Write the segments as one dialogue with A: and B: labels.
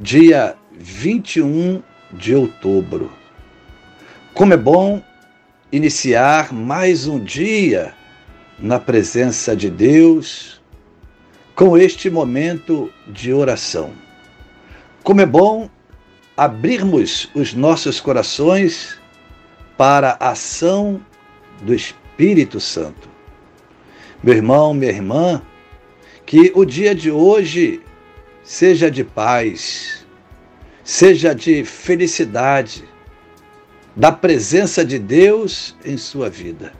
A: dia 21 de outubro. Como é bom iniciar mais um dia na presença de Deus com este momento de oração. Como é bom abrirmos os nossos corações para a ação do Espírito Santo. Meu irmão, minha irmã, que o dia de hoje seja de paz, seja de felicidade, da presença de Deus em sua vida.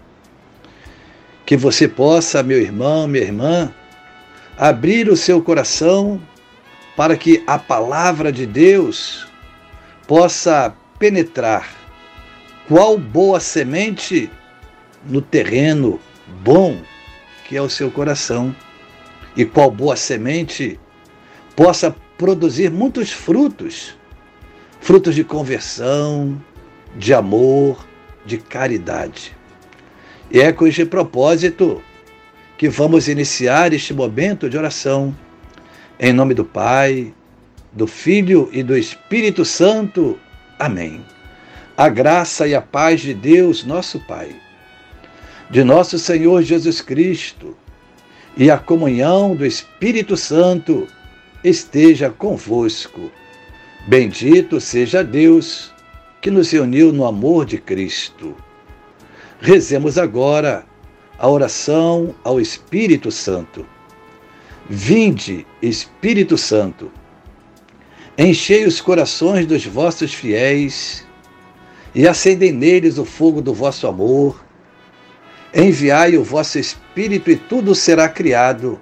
A: Que você possa, meu irmão, minha irmã, abrir o seu coração para que a palavra de Deus possa penetrar qual boa semente no terreno bom que é o seu coração e qual boa semente possa produzir muitos frutos frutos de conversão, de amor, de caridade. E é com este propósito que vamos iniciar este momento de oração. Em nome do Pai, do Filho e do Espírito Santo. Amém. A graça e a paz de Deus, nosso Pai, de nosso Senhor Jesus Cristo e a comunhão do Espírito Santo esteja convosco. Bendito seja Deus que nos reuniu no amor de Cristo. Rezemos agora a oração ao Espírito Santo. Vinde, Espírito Santo, enchei os corações dos vossos fiéis e acendei neles o fogo do vosso amor. Enviai o vosso Espírito e tudo será criado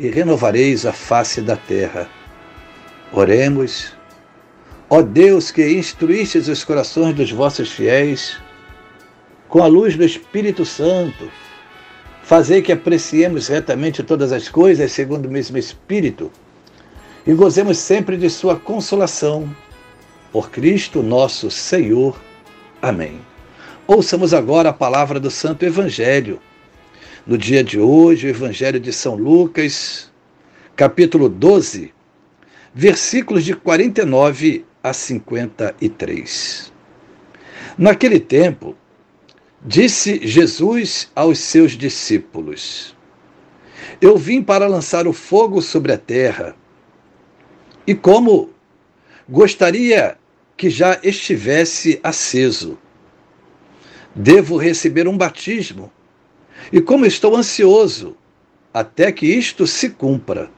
A: e renovareis a face da terra. Oremos. Ó Deus que instruístes os corações dos vossos fiéis, com a luz do Espírito Santo, fazei que apreciemos retamente todas as coisas segundo o mesmo Espírito e gozemos sempre de Sua consolação. Por Cristo nosso Senhor. Amém. Ouçamos agora a palavra do Santo Evangelho no dia de hoje, o Evangelho de São Lucas, capítulo 12, versículos de 49 a 53. Naquele tempo, disse Jesus aos seus discípulos: Eu vim para lançar o fogo sobre a terra, e como gostaria que já estivesse aceso, devo receber um batismo e como estou ansioso até que isto se cumpra.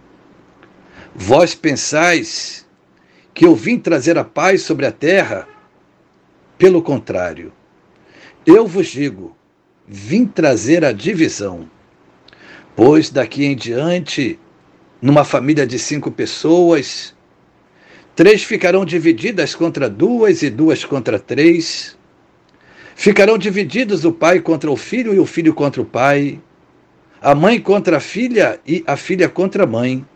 A: Vós pensais que eu vim trazer a paz sobre a terra? Pelo contrário, eu vos digo, vim trazer a divisão. Pois daqui em diante, numa família de cinco pessoas, três ficarão divididas contra duas e duas contra três Ficarão divididos o pai contra o filho e o filho contra o pai, a mãe contra a filha e a filha contra a mãe,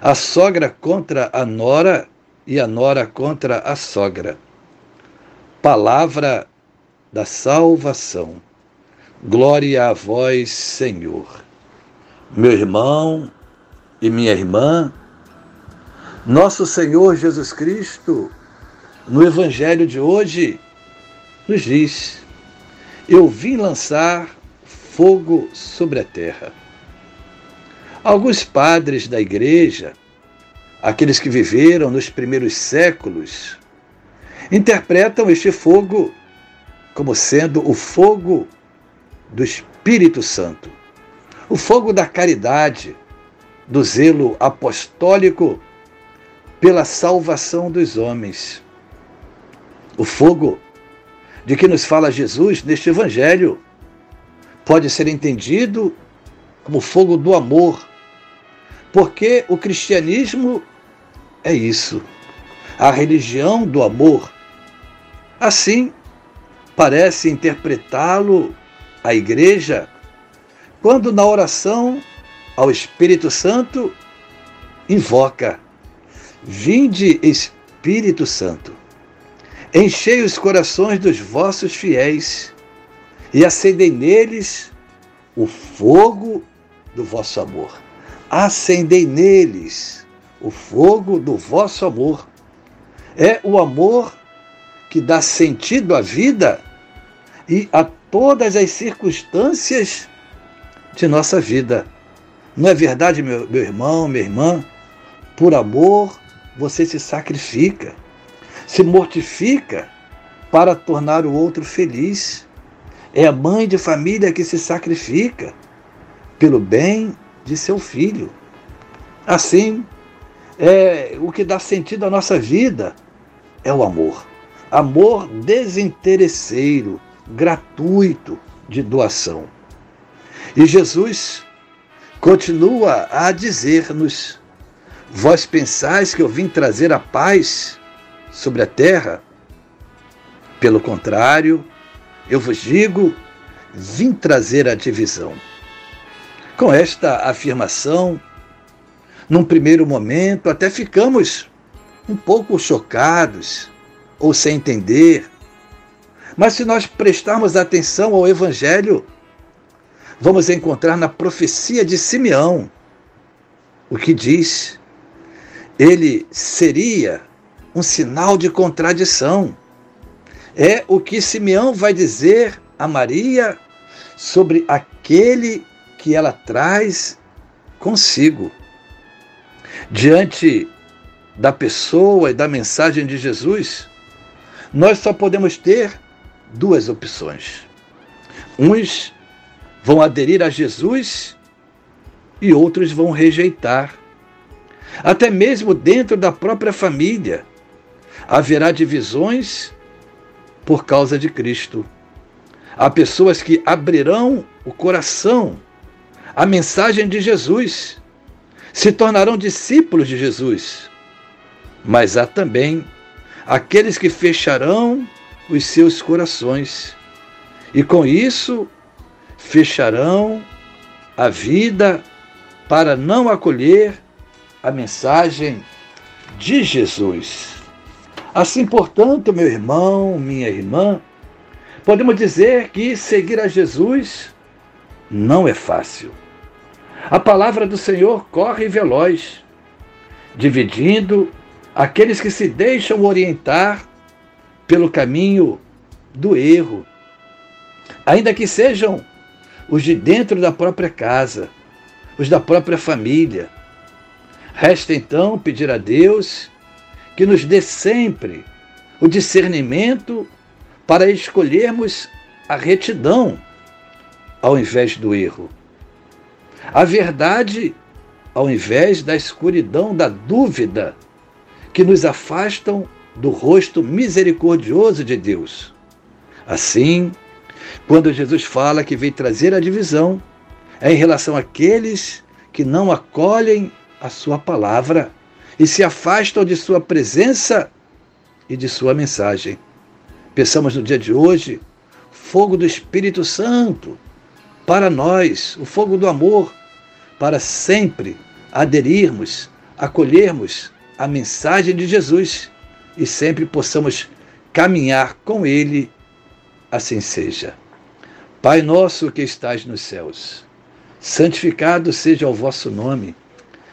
A: a sogra contra a nora e a nora contra a sogra. Palavra da salvação. Glória a vós, Senhor. Meu irmão e minha irmã, nosso Senhor Jesus Cristo, no Evangelho de hoje, nos diz: Eu vim lançar fogo sobre a terra. Alguns padres da igreja, aqueles que viveram nos primeiros séculos, interpretam este fogo como sendo o fogo do Espírito Santo, o fogo da caridade, do zelo apostólico pela salvação dos homens, o fogo de que nos fala Jesus neste Evangelho. Pode ser entendido como fogo do amor, porque o cristianismo é isso, a religião do amor. Assim, parece interpretá-lo a igreja quando na oração ao Espírito Santo invoca: Vinde Espírito Santo, enchei os corações dos vossos fiéis e acendei neles o fogo do vosso amor. Acendei neles o fogo do vosso amor. É o amor que dá sentido à vida e a todas as circunstâncias de nossa vida. Não é verdade, meu, meu irmão, minha irmã? Por amor, você se sacrifica, se mortifica para tornar o outro feliz. É a mãe de família que se sacrifica pelo bem de seu filho. Assim, é o que dá sentido à nossa vida é o amor. Amor desinteresseiro, gratuito, de doação. E Jesus continua a dizer-nos: Vós pensais que eu vim trazer a paz sobre a terra? Pelo contrário, eu vos digo, vim trazer a divisão. Com esta afirmação, num primeiro momento, até ficamos um pouco chocados ou sem entender. Mas se nós prestarmos atenção ao Evangelho, vamos encontrar na profecia de Simeão o que diz: ele seria um sinal de contradição. É o que Simeão vai dizer a Maria sobre aquele que ela traz consigo. Diante da pessoa e da mensagem de Jesus, nós só podemos ter duas opções. Uns vão aderir a Jesus e outros vão rejeitar. Até mesmo dentro da própria família haverá divisões por causa de Cristo. Há pessoas que abrirão o coração à mensagem de Jesus, se tornarão discípulos de Jesus. Mas há também aqueles que fecharão os seus corações e com isso fecharão a vida para não acolher a mensagem de Jesus. Assim, portanto, meu irmão, minha irmã, podemos dizer que seguir a Jesus não é fácil. A palavra do Senhor corre veloz, dividindo aqueles que se deixam orientar pelo caminho do erro, ainda que sejam os de dentro da própria casa, os da própria família. Resta então pedir a Deus que nos dê sempre o discernimento para escolhermos a retidão ao invés do erro, a verdade ao invés da escuridão da dúvida que nos afastam do rosto misericordioso de Deus. Assim, quando Jesus fala que veio trazer a divisão, é em relação àqueles que não acolhem a sua palavra e se afastam de sua presença e de sua mensagem. Pensamos no dia de hoje, fogo do Espírito Santo para nós, o fogo do amor, para sempre aderirmos, acolhermos a mensagem de Jesus e sempre possamos caminhar com Ele, assim seja. Pai nosso que estás nos céus, santificado seja o vosso nome,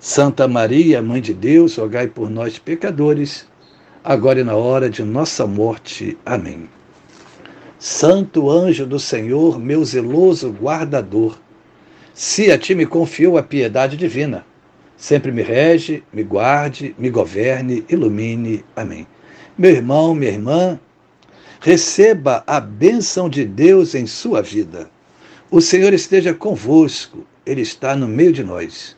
A: Santa Maria, Mãe de Deus, rogai por nós, pecadores, agora e na hora de nossa morte. Amém. Santo anjo do Senhor, meu zeloso guardador, se a ti me confiou a piedade divina, sempre me rege, me guarde, me governe, ilumine. Amém. Meu irmão, minha irmã, receba a bênção de Deus em sua vida. O Senhor esteja convosco, Ele está no meio de nós.